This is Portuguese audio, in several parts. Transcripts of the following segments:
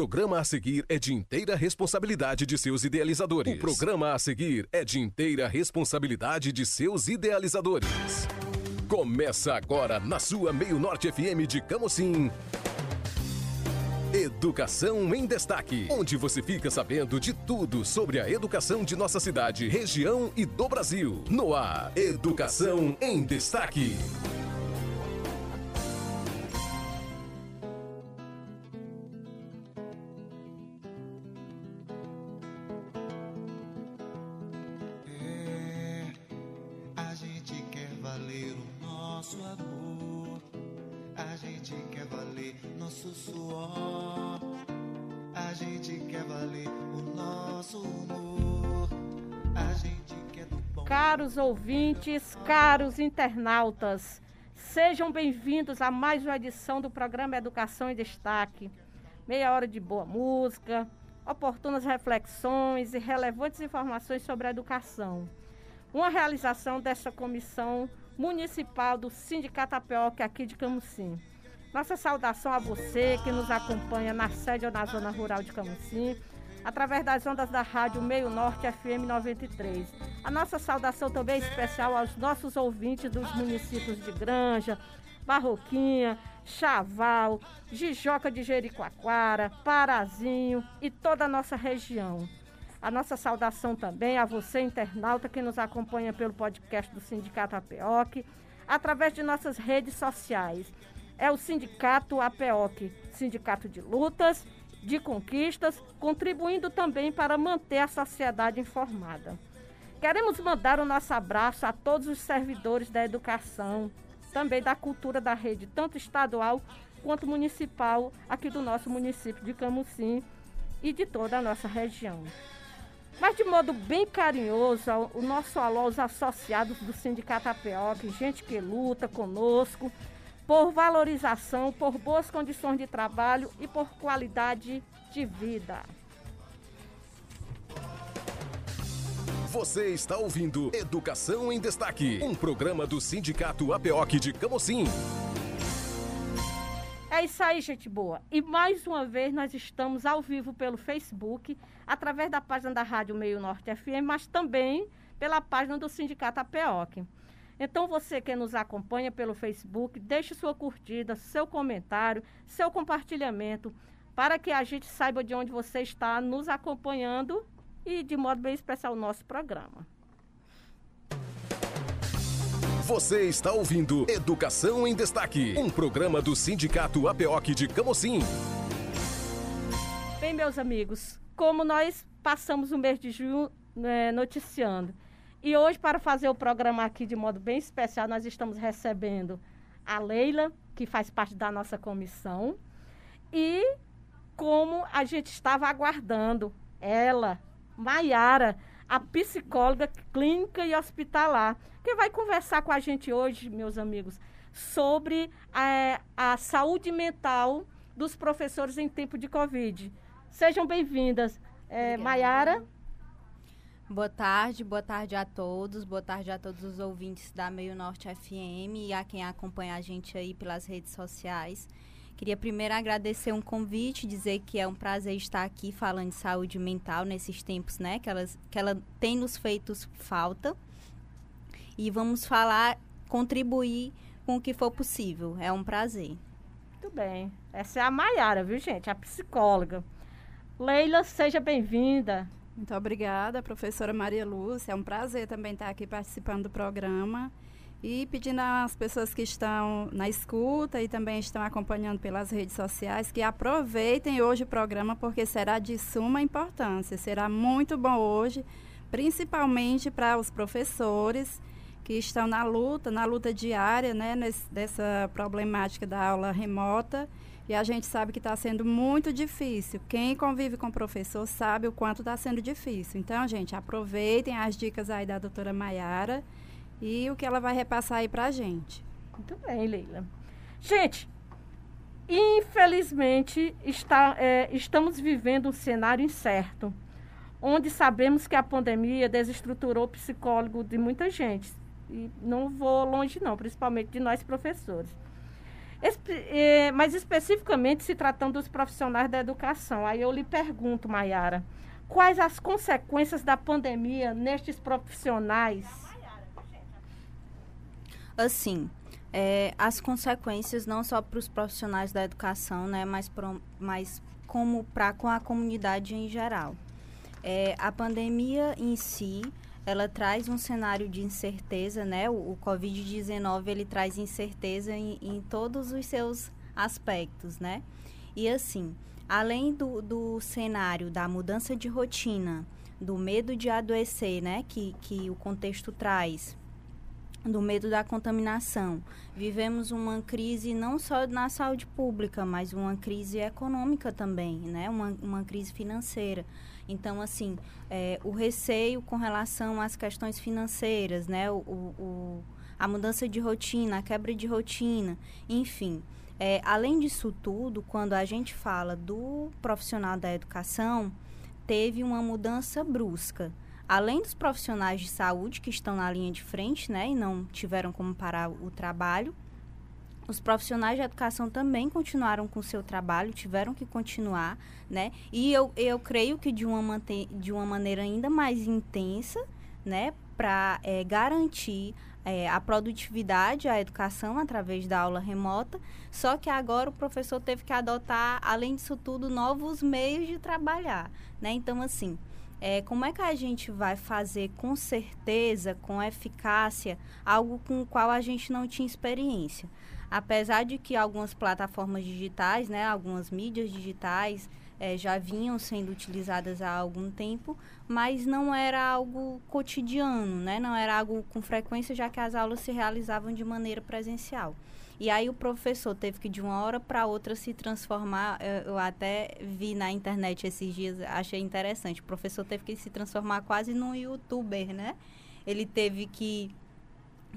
programa a seguir é de inteira responsabilidade de seus idealizadores. O programa a seguir é de inteira responsabilidade de seus idealizadores. Começa agora na sua Meio Norte FM de Camocim. Educação em Destaque, onde você fica sabendo de tudo sobre a educação de nossa cidade, região e do Brasil. No ar, Educação em Destaque. Caros ouvintes, caros internautas, sejam bem-vindos a mais uma edição do programa Educação em Destaque. Meia hora de boa música, oportunas reflexões e relevantes informações sobre a educação. Uma realização dessa comissão municipal do Sindicato APOC aqui de Camusim. Nossa saudação a você que nos acompanha na sede ou na zona rural de Camusim, através das ondas da rádio Meio Norte FM 93. A nossa saudação também é especial aos nossos ouvintes dos municípios de Granja, Barroquinha, Chaval, Jijoca de Jericoacoara, Parazinho e toda a nossa região. A nossa saudação também a você, internauta, que nos acompanha pelo podcast do Sindicato APEOC, através de nossas redes sociais. É o Sindicato APEOC, Sindicato de Lutas, de Conquistas, contribuindo também para manter a sociedade informada. Queremos mandar o nosso abraço a todos os servidores da educação, também da cultura da rede, tanto estadual quanto municipal, aqui do nosso município de Camusim e de toda a nossa região. Mas de modo bem carinhoso, o nosso alô aos associados do Sindicato APOC, gente que luta conosco por valorização, por boas condições de trabalho e por qualidade de vida. Você está ouvindo Educação em Destaque, um programa do Sindicato APOC de Camocim. É isso aí, gente boa. E mais uma vez nós estamos ao vivo pelo Facebook, através da página da Rádio Meio Norte FM, mas também pela página do Sindicato APOC. Então você que nos acompanha pelo Facebook, deixe sua curtida, seu comentário, seu compartilhamento, para que a gente saiba de onde você está nos acompanhando e de modo bem especial o nosso programa. Você está ouvindo Educação em Destaque, um programa do Sindicato APOC de Camocim. Bem, meus amigos, como nós passamos o mês de junho né, noticiando, e hoje, para fazer o programa aqui de modo bem especial, nós estamos recebendo a Leila, que faz parte da nossa comissão, e como a gente estava aguardando, ela, Maiara, a psicóloga clínica e hospitalar, que vai conversar com a gente hoje, meus amigos, sobre eh, a saúde mental dos professores em tempo de Covid. Sejam bem-vindas. É, Maiara, Boa tarde, boa tarde a todos, boa tarde a todos os ouvintes da Meio Norte FM e a quem acompanha a gente aí pelas redes sociais. Queria primeiro agradecer um convite, dizer que é um prazer estar aqui falando de saúde mental nesses tempos, né, que, elas, que ela tem nos feito falta. E vamos falar, contribuir com o que for possível. É um prazer. muito bem. Essa é a Maiara, viu, gente? A psicóloga. Leila, seja bem-vinda. Muito obrigada, professora Maria Lúcia. É um prazer também estar aqui participando do programa. E pedindo às pessoas que estão na escuta e também estão acompanhando pelas redes sociais que aproveitem hoje o programa, porque será de suma importância. Será muito bom hoje, principalmente para os professores que estão na luta, na luta diária, né, nesse, dessa problemática da aula remota. E a gente sabe que está sendo muito difícil. Quem convive com o professor sabe o quanto está sendo difícil. Então, gente, aproveitem as dicas aí da doutora Maiara e o que ela vai repassar aí para a gente. Muito bem, Leila. Gente, infelizmente está, é, estamos vivendo um cenário incerto, onde sabemos que a pandemia desestruturou o psicólogo de muita gente. E não vou longe não, principalmente de nós professores. Eh, mas especificamente se tratando dos profissionais da educação. Aí eu lhe pergunto, Mayara, quais as consequências da pandemia nestes profissionais? Assim, é, as consequências não só para os profissionais da educação, né, mas, pro, mas como para com a comunidade em geral. É, a pandemia em si, ela traz um cenário de incerteza, né? O, o Covid-19, ele traz incerteza em, em, todos os seus aspectos, né? E assim, além do, do cenário da mudança de rotina, do medo de adoecer, né? Que, que o contexto traz, do medo da contaminação. Vivemos uma crise não só na saúde pública, mas uma crise econômica também, né? Uma, uma crise financeira. Então, assim, é, o receio com relação às questões financeiras, né? O, o, a mudança de rotina, a quebra de rotina, enfim. É, além disso tudo, quando a gente fala do profissional da educação, teve uma mudança brusca. Além dos profissionais de saúde que estão na linha de frente, né, e não tiveram como parar o trabalho, os profissionais de educação também continuaram com o seu trabalho, tiveram que continuar, né? E eu, eu creio que de uma, de uma maneira ainda mais intensa, né? Para é, garantir é, a produtividade, a educação através da aula remota, só que agora o professor teve que adotar, além disso tudo, novos meios de trabalhar, né? Então, assim, é, como é que a gente vai fazer com certeza, com eficácia, algo com o qual a gente não tinha experiência? Apesar de que algumas plataformas digitais, né, algumas mídias digitais é, já vinham sendo utilizadas há algum tempo, mas não era algo cotidiano, né, não era algo com frequência, já que as aulas se realizavam de maneira presencial. E aí o professor teve que de uma hora para outra se transformar. Eu, eu, até vi na internet esses dias, achei interessante. O professor teve que se transformar quase num youtuber, né? Ele teve que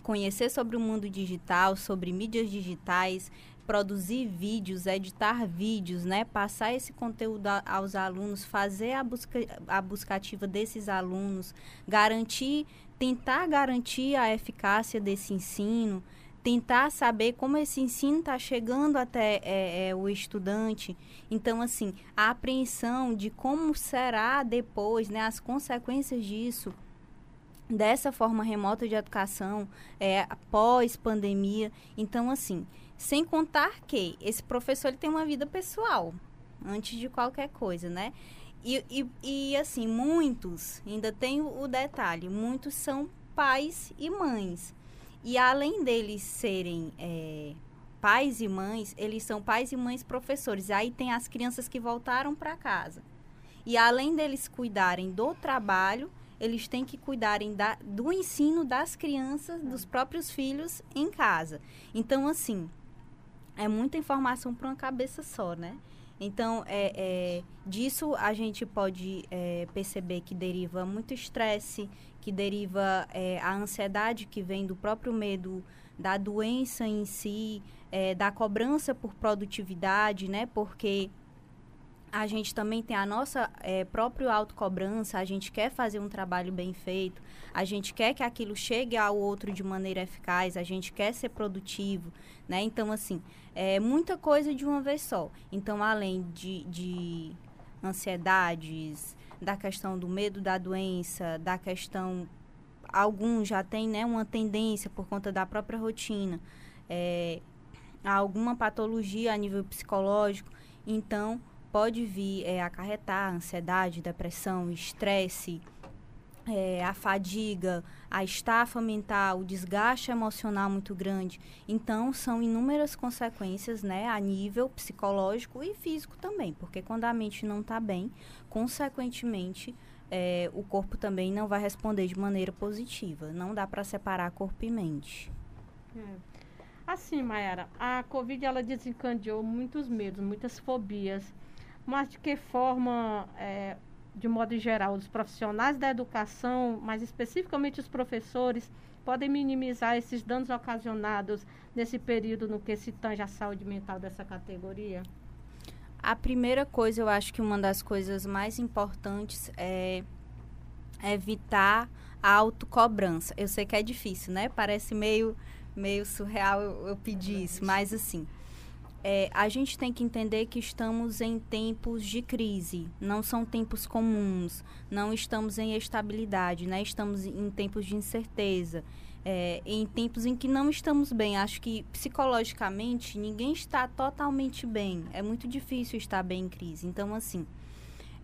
conhecer sobre o mundo digital, sobre mídias digitais, produzir vídeos, editar vídeos, né? Passar esse conteúdo a, aos alunos, fazer a busca a buscativa desses alunos, garantir, tentar garantir a eficácia desse ensino, tentar saber como esse ensino está chegando até é, é, o estudante. Então, assim, a apreensão de como será depois, né? As consequências disso dessa forma remota de educação é, pós-pandemia. Então, assim, sem contar que esse professor ele tem uma vida pessoal antes de qualquer coisa, né? E, e, e assim, muitos, ainda tem o, o detalhe, muitos são pais e mães. E além deles serem é, pais e mães, eles são pais e mães professores. Aí tem as crianças que voltaram para casa. E além deles cuidarem do trabalho, eles têm que cuidarem da, do ensino das crianças, dos próprios filhos em casa. Então, assim, é muita informação para uma cabeça só, né? Então, é, é, disso a gente pode é, perceber que deriva muito estresse, que deriva é, a ansiedade que vem do próprio medo da doença em si, é, da cobrança por produtividade, né? Porque a gente também tem a nossa é, própria autocobrança, a gente quer fazer um trabalho bem feito, a gente quer que aquilo chegue ao outro de maneira eficaz, a gente quer ser produtivo, né? Então, assim, é muita coisa de uma vez só. Então, além de, de ansiedades, da questão do medo da doença, da questão... Alguns já têm né, uma tendência por conta da própria rotina, é, alguma patologia a nível psicológico. Então, pode vir é, acarretar ansiedade, depressão, estresse, é, a fadiga, a estafa mental, o desgaste emocional muito grande. Então, são inúmeras consequências né, a nível psicológico e físico também, porque quando a mente não está bem, consequentemente, é, o corpo também não vai responder de maneira positiva. Não dá para separar corpo e mente. É. Assim, Mayara, a Covid ela desencadeou muitos medos, muitas fobias mas de que forma, é, de modo geral, os profissionais da educação, mais especificamente os professores, podem minimizar esses danos ocasionados nesse período no que se tange a saúde mental dessa categoria? A primeira coisa, eu acho que uma das coisas mais importantes é evitar a autocobrança. Eu sei que é difícil, né? Parece meio, meio surreal eu, eu pedir isso, mas assim, é, a gente tem que entender que estamos em tempos de crise, não são tempos comuns, não estamos em estabilidade, né? estamos em tempos de incerteza, é, em tempos em que não estamos bem. Acho que psicologicamente ninguém está totalmente bem, é muito difícil estar bem em crise. Então, assim,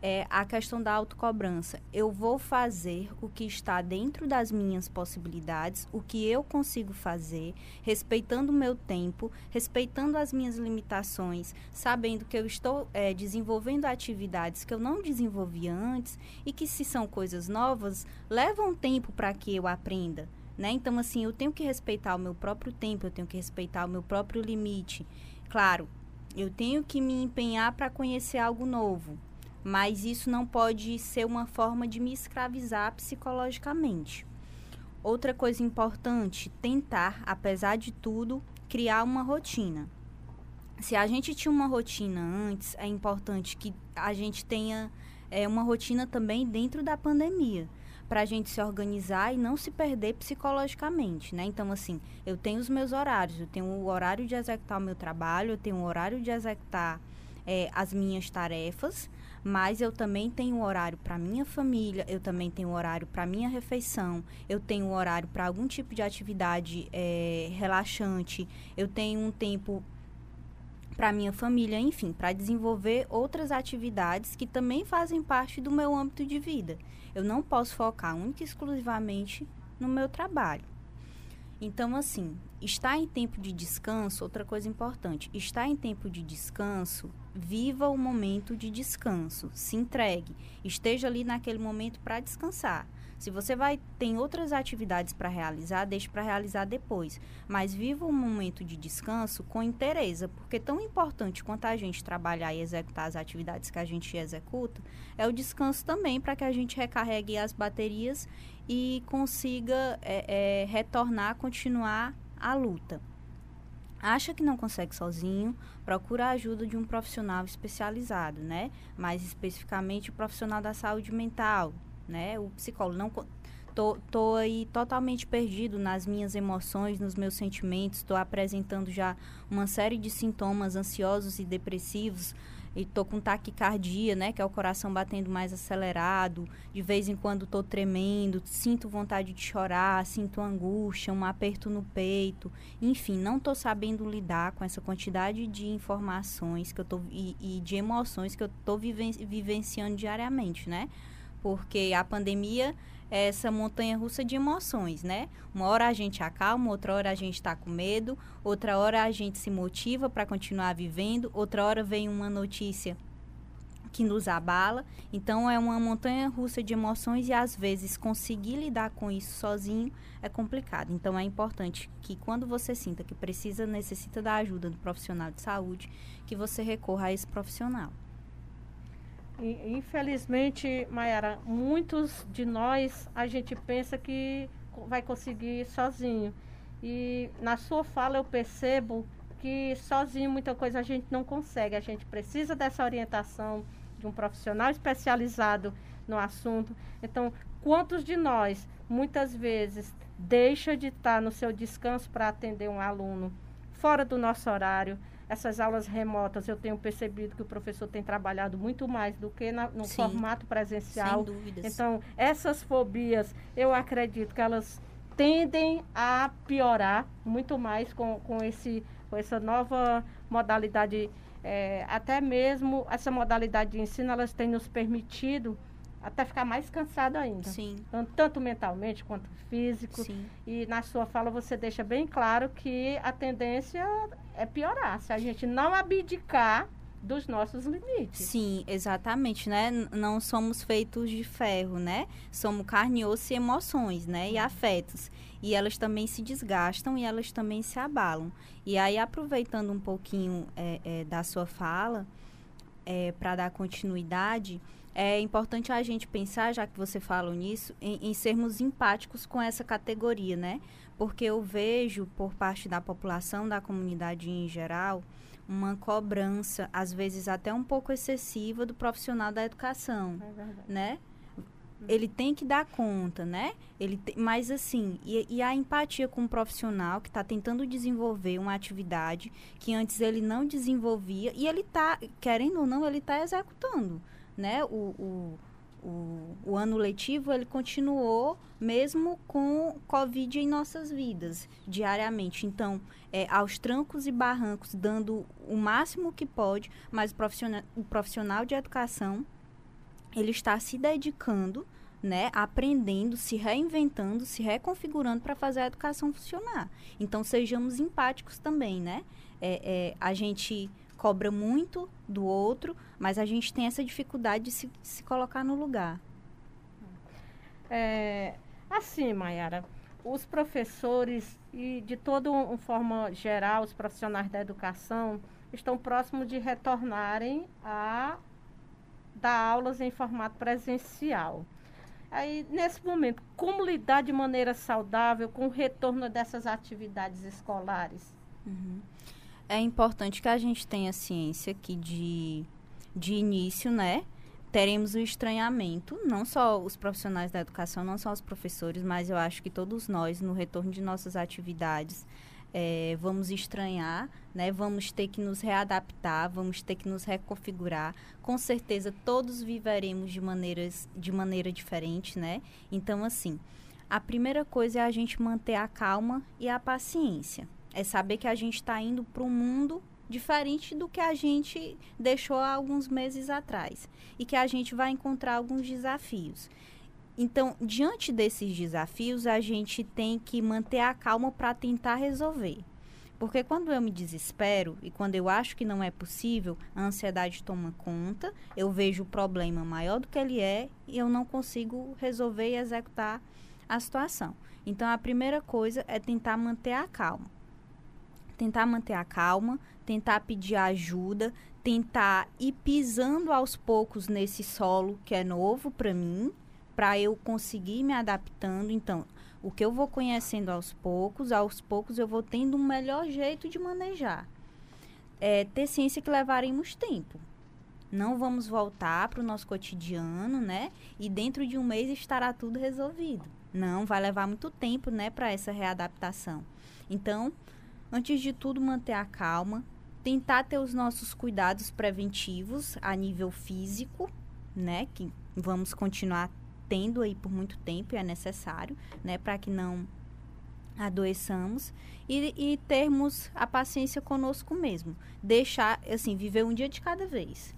é a questão da autocobrança. Eu vou fazer o que está dentro das minhas possibilidades, o que eu consigo fazer, respeitando o meu tempo, respeitando as minhas limitações, sabendo que eu estou é, desenvolvendo atividades que eu não desenvolvia antes e que, se são coisas novas, levam tempo para que eu aprenda. Né? Então, assim, eu tenho que respeitar o meu próprio tempo, eu tenho que respeitar o meu próprio limite. Claro, eu tenho que me empenhar para conhecer algo novo, mas isso não pode ser uma forma de me escravizar psicologicamente. Outra coisa importante, tentar, apesar de tudo, criar uma rotina. Se a gente tinha uma rotina antes, é importante que a gente tenha é, uma rotina também dentro da pandemia para a gente se organizar e não se perder psicologicamente, né? Então, assim, eu tenho os meus horários, eu tenho o horário de executar o meu trabalho, eu tenho o horário de executar é, as minhas tarefas, mas eu também tenho horário para minha família, eu também tenho horário para minha refeição, eu tenho horário para algum tipo de atividade é, relaxante, eu tenho um tempo para minha família, enfim, para desenvolver outras atividades que também fazem parte do meu âmbito de vida. Eu não posso focar única e exclusivamente no meu trabalho. Então, assim, está em tempo de descanso, outra coisa importante, está em tempo de descanso, viva o momento de descanso, se entregue, esteja ali naquele momento para descansar. Se você vai tem outras atividades para realizar, deixe para realizar depois, mas viva um momento de descanso com interesse, porque tão importante quanto a gente trabalhar e executar as atividades que a gente executa, é o descanso também para que a gente recarregue as baterias e consiga é, é, retornar, continuar a luta. Acha que não consegue sozinho, procura a ajuda de um profissional especializado, né? Mais especificamente o profissional da saúde mental, né? O psicólogo não tô, tô aí totalmente perdido nas minhas emoções, nos meus sentimentos, estou apresentando já uma série de sintomas ansiosos e depressivos e tô com taquicardia, né, que é o coração batendo mais acelerado, de vez em quando tô tremendo, sinto vontade de chorar, sinto angústia, um aperto no peito, enfim, não tô sabendo lidar com essa quantidade de informações que eu tô e, e de emoções que eu tô viven vivenciando diariamente, né? porque a pandemia essa montanha russa de emoções, né? Uma hora a gente acalma, outra hora a gente está com medo, outra hora a gente se motiva para continuar vivendo, outra hora vem uma notícia que nos abala. Então é uma montanha russa de emoções e às vezes conseguir lidar com isso sozinho é complicado. Então é importante que quando você sinta que precisa, necessita da ajuda do profissional de saúde, que você recorra a esse profissional. Infelizmente, Mayara, muitos de nós a gente pensa que vai conseguir sozinho. E na sua fala eu percebo que sozinho muita coisa a gente não consegue. A gente precisa dessa orientação de um profissional especializado no assunto. Então, quantos de nós muitas vezes deixa de estar no seu descanso para atender um aluno fora do nosso horário? Essas aulas remotas, eu tenho percebido que o professor tem trabalhado muito mais do que na, no Sim, formato presencial. Sem dúvidas. Então, essas fobias, eu acredito que elas tendem a piorar muito mais com, com, esse, com essa nova modalidade. É, até mesmo essa modalidade de ensino, elas têm nos permitido até ficar mais cansado ainda. Sim. Tanto, tanto mentalmente quanto físico. Sim. E na sua fala você deixa bem claro que a tendência é piorar. Se a gente não abdicar dos nossos limites. Sim, exatamente, né? Não somos feitos de ferro, né? Somos carne, osso e emoções, né? E uhum. afetos. E elas também se desgastam e elas também se abalam. E aí, aproveitando um pouquinho é, é, da sua fala, é, para dar continuidade, é importante a gente pensar, já que você falou nisso, em, em, sermos empáticos com essa categoria, né? Porque eu vejo, por parte da população, da comunidade em geral, uma cobrança, às vezes até um pouco excessiva, do profissional da educação, é né? ele tem que dar conta, né? Ele te, mas assim, e, e, a empatia com o profissional que está tentando desenvolver uma atividade que antes ele não desenvolvia e ele está, querendo ou não, ele está executando, né? O, o, o, o, ano letivo ele continuou mesmo com Covid em nossas vidas diariamente. Então, é, aos trancos e barrancos, dando o máximo que pode, mas o profissional, o profissional de educação ele está se dedicando, né, aprendendo, se reinventando, se reconfigurando para fazer a educação funcionar. Então, sejamos empáticos também, né? É, é, a gente cobra muito do outro, mas a gente tem essa dificuldade de se, se colocar no lugar. É, assim, Mayara, os professores e de toda uma forma geral, os profissionais da educação estão próximos de retornarem a dar aulas em formato presencial. Aí, nesse momento, como lidar de maneira saudável com o retorno dessas atividades escolares? Uhum. É importante que a gente tenha ciência que de, de início, né, teremos o estranhamento, não só os profissionais da educação, não só os professores, mas eu acho que todos nós, no retorno de nossas atividades, é, vamos estranhar, né? Vamos ter que nos readaptar, vamos ter que nos reconfigurar. Com certeza todos viveremos de maneiras de maneira diferente, né? Então assim, a primeira coisa é a gente manter a calma e a paciência. É saber que a gente está indo para um mundo diferente do que a gente deixou há alguns meses atrás e que a gente vai encontrar alguns desafios. Então, diante desses desafios, a gente tem que manter a calma para tentar resolver. Porque quando eu me desespero e quando eu acho que não é possível, a ansiedade toma conta, eu vejo o problema maior do que ele é e eu não consigo resolver e executar a situação. Então, a primeira coisa é tentar manter a calma. Tentar manter a calma, tentar pedir ajuda, tentar ir pisando aos poucos nesse solo que é novo para mim, para eu conseguir me adaptando. Então, o que eu vou conhecendo aos poucos, aos poucos eu vou tendo um melhor jeito de manejar. É, ter ciência que levaremos tempo. Não vamos voltar para o nosso cotidiano, né? E dentro de um mês estará tudo resolvido. Não, vai levar muito tempo, né, para essa readaptação. Então, antes de tudo, manter a calma, tentar ter os nossos cuidados preventivos a nível físico, né? Que vamos continuar tendo aí por muito tempo e é necessário, né, para que não adoeçamos e, e termos a paciência conosco mesmo. Deixar, assim, viver um dia de cada vez.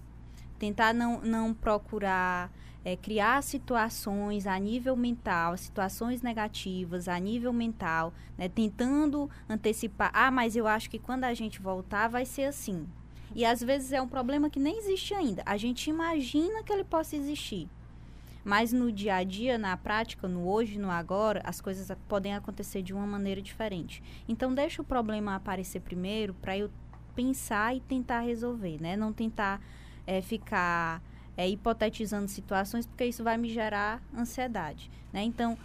Tentar não, não procurar é, criar situações a nível mental, situações negativas a nível mental, né, tentando antecipar. Ah, mas eu acho que quando a gente voltar vai ser assim. E às vezes é um problema que nem existe ainda. A gente imagina que ele possa existir. Mas no dia a dia, na prática, no hoje, no agora, as coisas podem acontecer de uma maneira diferente. Então, deixa o problema aparecer primeiro para eu pensar e tentar resolver, né? Não tentar é, ficar é, hipotetizando situações, porque isso vai me gerar ansiedade, né? Então,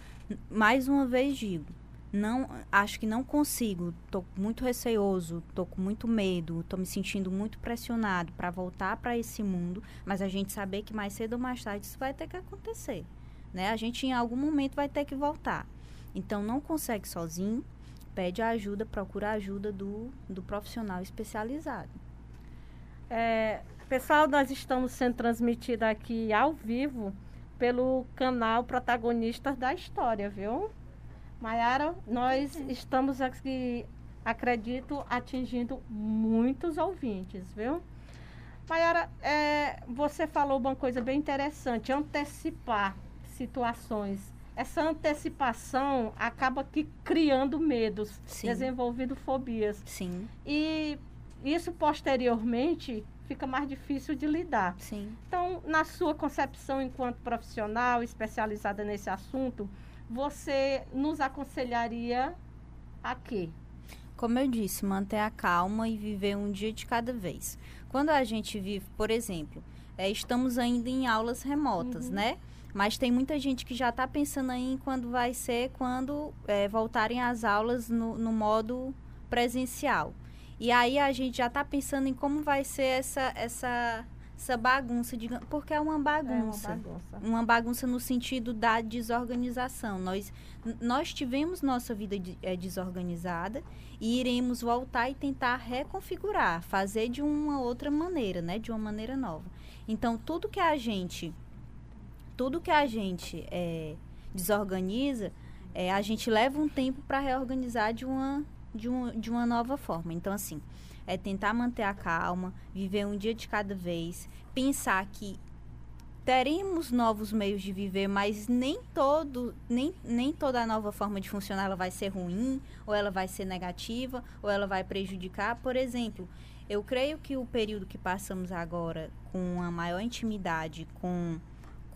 mais uma vez digo, não acho que não consigo, estou muito receoso, estou com muito medo, estou me sentindo muito pressionado para voltar para esse mundo, mas a gente saber que mais cedo ou mais tarde isso vai ter que acontecer, né? A gente em algum momento vai ter que voltar. Então não consegue sozinho, pede ajuda, procura ajuda do, do profissional especializado. É, pessoal, nós estamos sendo transmitidos aqui ao vivo pelo canal Protagonistas da História, viu? Maiara, nós estamos aqui, acredito, atingindo muitos ouvintes, viu? Maiara, é, você falou uma coisa bem interessante, antecipar situações. Essa antecipação acaba que criando medos, Sim. desenvolvendo fobias. Sim. E isso posteriormente fica mais difícil de lidar. Sim. Então, na sua concepção enquanto profissional especializada nesse assunto, você nos aconselharia a quê? Como eu disse, manter a calma e viver um dia de cada vez. Quando a gente vive, por exemplo, é, estamos ainda em aulas remotas, uhum. né? Mas tem muita gente que já está pensando aí em quando vai ser quando é, voltarem as aulas no, no, modo presencial. E aí a gente já está pensando em como vai ser essa, essa essa bagunça, de, porque é uma bagunça. É uma bagunça. Uma bagunça no sentido da desorganização. Nós, nós tivemos nossa vida de, é, desorganizada e iremos voltar e tentar reconfigurar, fazer de uma outra maneira, né? De uma maneira nova. Então, tudo que a gente, tudo que a gente é, desorganiza, é, a gente leva um tempo para reorganizar de uma, de, uma, de uma nova forma. Então, assim, é tentar manter a calma, viver um dia de cada vez, pensar que teremos novos meios de viver, mas nem todo, nem, nem toda nova forma de funcionar ela vai ser ruim, ou ela vai ser negativa, ou ela vai prejudicar. Por exemplo, eu creio que o período que passamos agora com a maior intimidade com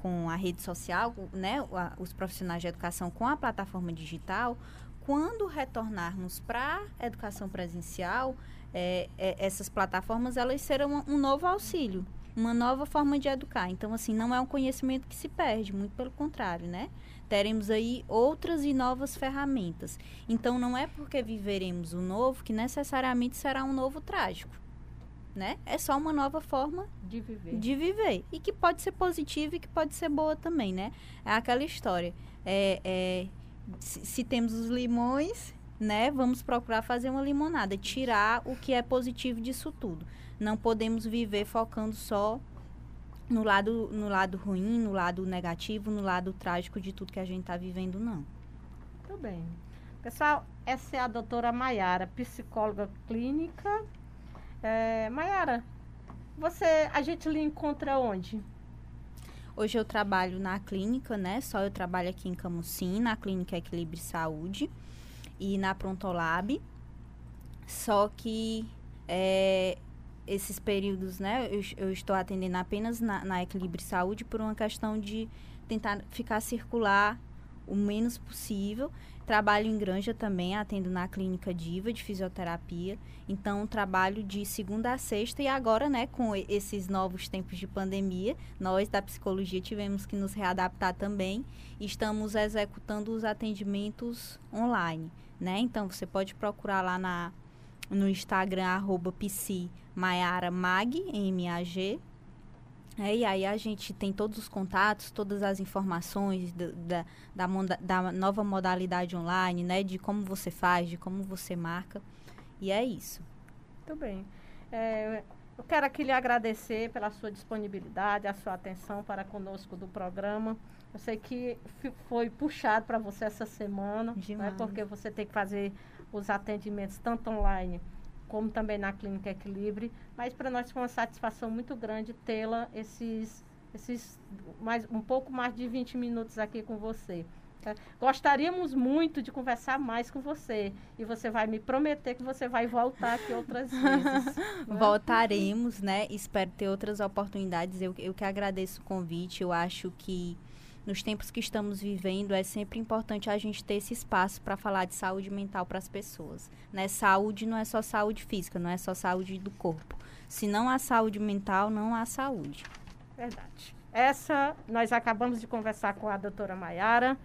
com a rede social, né, os profissionais de educação com a plataforma digital, quando retornarmos para a educação presencial, é, é, essas plataformas elas serão um novo auxílio, uma nova forma de educar. Então, assim, não é um conhecimento que se perde, muito pelo contrário, né? Teremos aí outras e novas ferramentas. Então, não é porque viveremos o novo que necessariamente será um novo trágico. Né? É só uma nova forma de viver. de viver. E que pode ser positiva e que pode ser boa também, né? É aquela história. É, é se, temos os limões, né, vamos procurar fazer uma limonada, tirar o que é positivo disso tudo. Não podemos viver focando só no lado, no lado ruim, no lado negativo, no lado trágico de tudo que a gente está vivendo, não. Muito bem. Pessoal, essa é a doutora Maiara, psicóloga clínica. É, Maiara, você, a gente lhe encontra onde? Hoje eu trabalho na clínica, né? Só eu trabalho aqui em Camusim, na clínica Equilíbrio Saúde e na Prontolab. Só que é, esses períodos, né, eu, eu, estou atendendo apenas na, na Equilíbrio Saúde por uma questão de tentar ficar circular o menos possível. Trabalho em Granja também, atendo na clínica Diva de fisioterapia. Então, trabalho de segunda a sexta e agora, né, com esses novos tempos de pandemia, nós da psicologia tivemos que nos readaptar também. Estamos executando os atendimentos online né? Então você pode procurar lá na, no Instagram, arroba Mag, M-A-G. É, e aí a gente tem todos os contatos, todas as informações do, da, da, da, nova modalidade online, né? De como você faz, de como você marca. E é isso. Muito bem. É, eu quero aqui lhe agradecer pela sua disponibilidade, a sua atenção para conosco do programa. Eu sei que foi puxado para você essa semana, né, porque você tem que fazer os atendimentos tanto online como também na Clínica Equilibre. Mas para nós foi uma satisfação muito grande tê-la esses, esses mais, um pouco mais de 20 minutos aqui com você. Tá? Gostaríamos muito de conversar mais com você. E você vai me prometer que você vai voltar aqui outras vezes. né? Voltaremos, né? Espero ter outras oportunidades. Eu, eu que agradeço o convite. Eu acho que nos tempos que estamos vivendo, é sempre importante a gente ter esse espaço para falar de saúde mental para as pessoas. Né? Saúde não é só saúde física, não é só saúde do corpo. Se não há saúde mental, não há saúde. Verdade. Essa, nós acabamos de conversar com a doutora Maiara.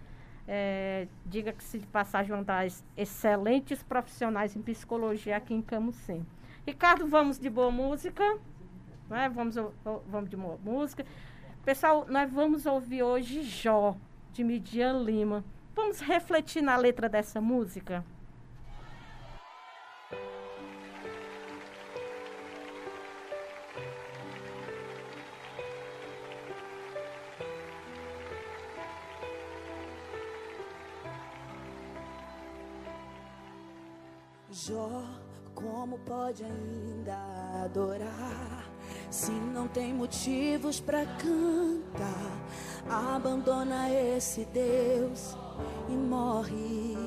É, diga que se de passagem uma das excelentes profissionais em psicologia aqui em Camusim. Ricardo, vamos de boa música. Né? Vamos, vamos de boa música. Pessoal, nós vamos ouvir hoje Jó, de Midian Lima. Vamos refletir na letra dessa música? Jó, como pode ainda adorar? Se não tem motivos para cantar, abandona esse Deus e morre.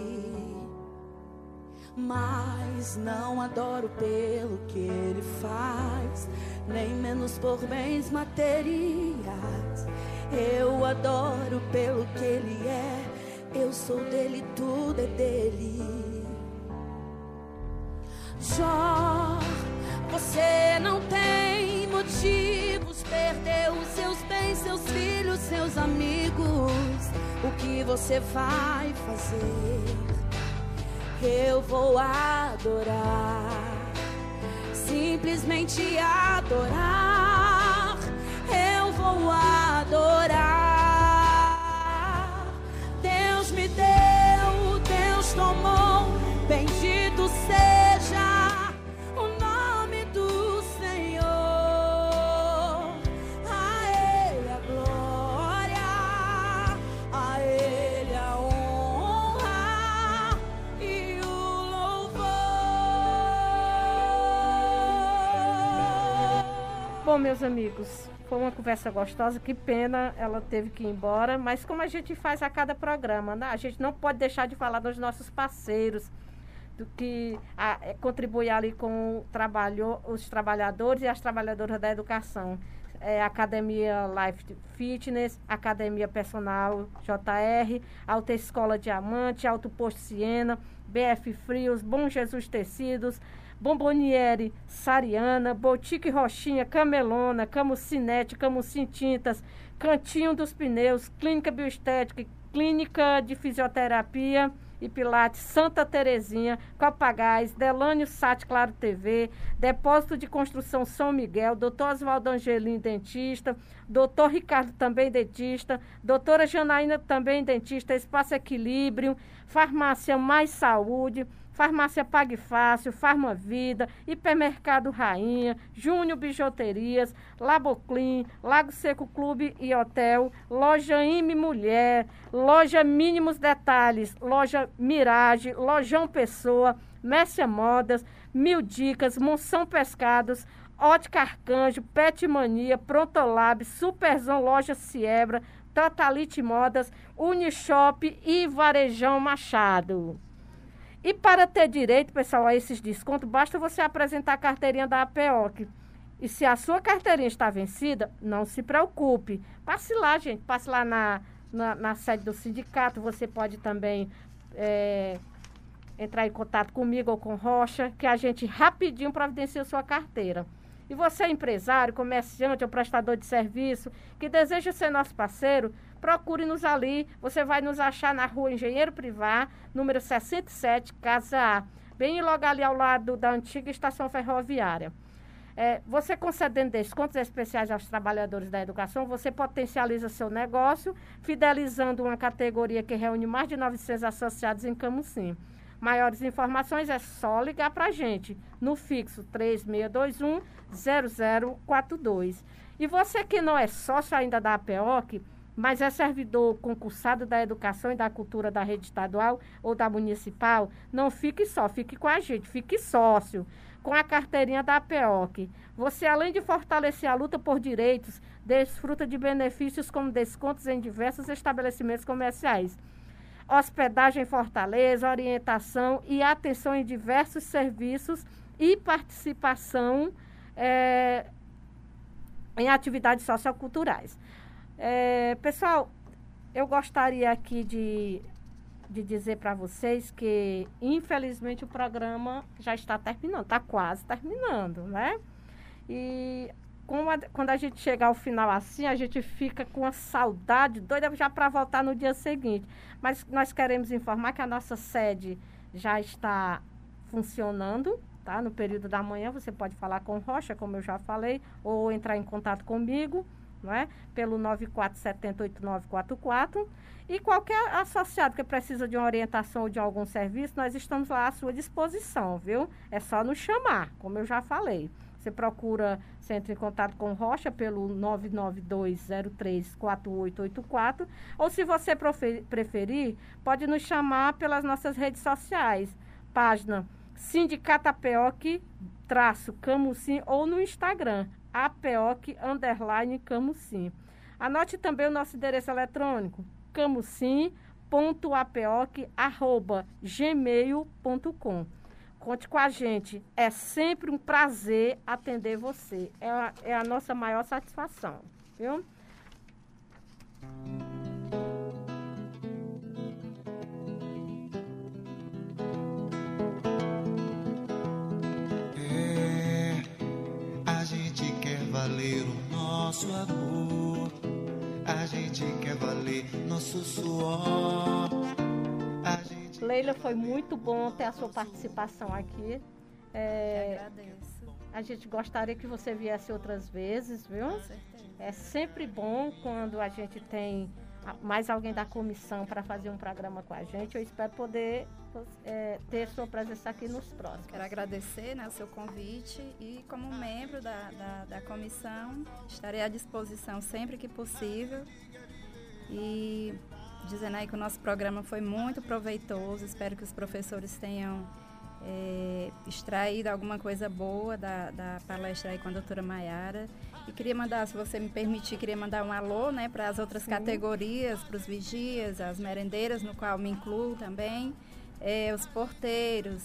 Mas não adoro pelo que ele faz, nem menos por bens materiais. Eu adoro pelo que ele é, eu sou dele, tudo é dele. Jó, você não tem perdeu seus bens, seus filhos, seus amigos. O que você vai fazer? Eu vou adorar, simplesmente adorar. vou adorar. Deus me deu, Deus tomou, meus amigos, foi uma conversa gostosa. Que pena ela teve que ir embora. Mas como a gente faz a cada programa, né? a gente não pode deixar de falar dos nossos parceiros, do que a, é, contribui ali com o trabalho, os trabalhadores e as trabalhadoras da educação. É, Academia Life Fitness, Academia Personal JR, Autoescola Diamante, Alto Posto Siena, BF Frios, Bom Jesus Tecidos, Bomboniere, Sariana, Botique Rochinha, Camelona, Camucinete, Camucin Tintas, Cantinho dos Pneus, Clínica Bioestética, Clínica de Fisioterapia e Pilates Santa Terezinha, Copagás, Delânio Sat Claro TV, Depósito de Construção São Miguel, Doutor Oswaldo Angelim, dentista, Doutor Ricardo também dentista, Doutora Janaína também dentista, Espaço Equilíbrio, Farmácia Mais Saúde, Farmácia Pague Fácil, Farmavida, Hipermercado Rainha, Júnior Bijuterias, Laboclin, Lago Seco Clube e Hotel, Loja Ime Mulher, Loja Mínimos Detalhes, Loja Mirage, Lojão Pessoa, Messia Modas, Mil Dicas, Monção Pescados, Ótica Arcanjo, Pet Mania, Prontolab, Superzão Loja Siebra, Totalite Modas, Unishop e Varejão Machado. E para ter direito, pessoal, a esses descontos, basta você apresentar a carteirinha da APOC. E se a sua carteirinha está vencida, não se preocupe. Passe lá, gente. Passe lá na, na, na sede do sindicato. Você pode também é, entrar em contato comigo ou com Rocha, que a gente rapidinho providencia a sua carteira. E você, empresário, comerciante ou prestador de serviço, que deseja ser nosso parceiro, procure-nos ali. Você vai nos achar na rua Engenheiro Privar, número 67, Casa A. Bem logo ali ao lado da antiga estação ferroviária. É, você concedendo descontos especiais aos trabalhadores da educação, você potencializa seu negócio, fidelizando uma categoria que reúne mais de 900 associados em Camusim. Maiores informações é só ligar para a gente no fixo 3621 0042. E você que não é sócio ainda da APOC, mas é servidor concursado da educação e da cultura da rede estadual ou da municipal, não fique só, fique com a gente, fique sócio com a carteirinha da APOC. Você, além de fortalecer a luta por direitos, desfruta de benefícios como descontos em diversos estabelecimentos comerciais. Hospedagem em Fortaleza, orientação e atenção em diversos serviços e participação é, em atividades socioculturais. É, pessoal, eu gostaria aqui de, de dizer para vocês que, infelizmente, o programa já está terminando, está quase terminando, né? E a, quando a gente chega ao final assim, a gente fica com a saudade doida já para voltar no dia seguinte. Mas nós queremos informar que a nossa sede já está funcionando, tá? No período da manhã você pode falar com Rocha, como eu já falei, ou entrar em contato comigo não é? Pelo 94708944. E qualquer associado que precisa de uma orientação ou de algum serviço, nós estamos lá à sua disposição, viu? É só nos chamar, como eu já falei. Você procura, você entra em contato com Rocha pelo 992034884, ou se você preferir, pode nos chamar pelas nossas redes sociais, página Sindicato Apeoc, traço Camusim, ou no Instagram, apeoc, underline, camusim. Anote também o nosso endereço eletrônico, camusim.apeoc, arroba, gmail.com. Conte com a gente. É sempre um prazer atender você. É a, é a nossa maior satisfação, viu? Valer o nosso amor. A gente quer valer nosso suor. Gente... Leila, foi muito bom ter a sua participação aqui. É, agradeço. A gente gostaria que você viesse outras vezes, viu? É sempre bom quando a gente tem mais alguém da comissão para fazer um programa com a gente. Eu espero poder é, ter sua presença aqui nos próximos. Quero agradecer né, o seu convite e, como membro da, da, da comissão, estarei à disposição sempre que possível. E dizendo aí que o nosso programa foi muito proveitoso. Espero que os professores tenham é, extraído alguma coisa boa da, da palestra aí com a doutora Maiara. E queria mandar, se você me permitir, queria mandar um alô né, para as outras Sim. categorias, para os vigias, as merendeiras, no qual me incluo também, é, os porteiros,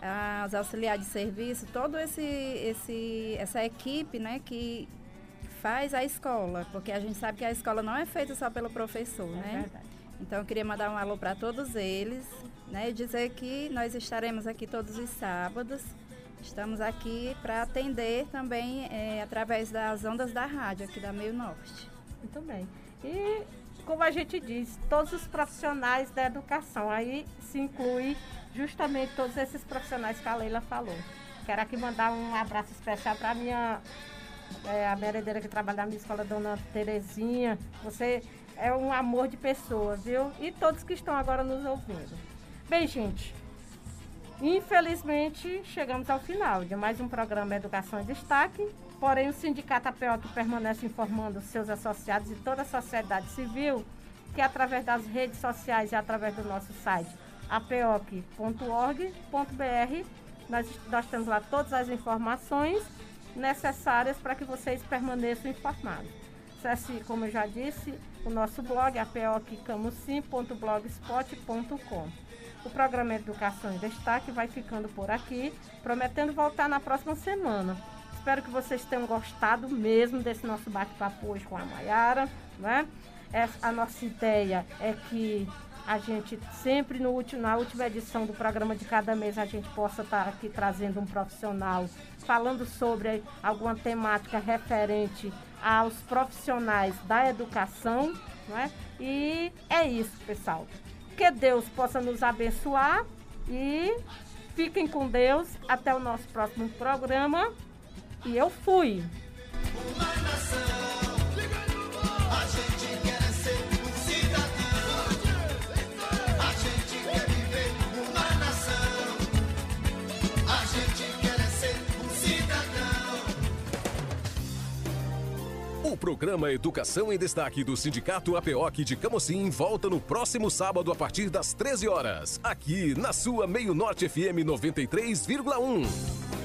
as auxiliares de serviço, todo esse, esse essa equipe né, que faz a escola, porque a gente sabe que a escola não é feita só pelo professor, é né? Verdade. Então eu queria mandar um alô para todos eles, né, e dizer que nós estaremos aqui todos os sábados Estamos aqui para atender também é, através das ondas da rádio aqui da Meio Norte. Muito bem. E como a gente diz, todos os profissionais da educação, aí se inclui justamente todos esses profissionais que a Leila falou. Quero aqui mandar um abraço especial para a minha é, a merendeira que trabalha na minha escola, dona Terezinha. Você é um amor de pessoa, viu? E todos que estão agora nos ouvindo. Bem, gente, Infelizmente, chegamos ao final de mais um programa Educação em Destaque. Porém, o Sindicato APOC permanece informando seus associados e toda a sociedade civil que, através das redes sociais e através do nosso site apoc.org.br, nós, nós temos lá todas as informações necessárias para que vocês permaneçam informados. Acesse, como eu já disse, o nosso blog apocamusim.blogspot.com. O programa Educação em Destaque vai ficando por aqui, prometendo voltar na próxima semana. Espero que vocês tenham gostado mesmo desse nosso bate-papo hoje com a Mayara. Né? Essa, a nossa ideia é que a gente sempre no último, na última edição do programa de cada mês a gente possa estar aqui trazendo um profissional falando sobre alguma temática referente aos profissionais da educação, né? E é isso, pessoal. Que Deus possa nos abençoar e fiquem com Deus. Até o nosso próximo programa. E eu fui. O programa Educação em Destaque do Sindicato APOC de Camocim volta no próximo sábado a partir das 13 horas, aqui na sua Meio Norte FM 93,1.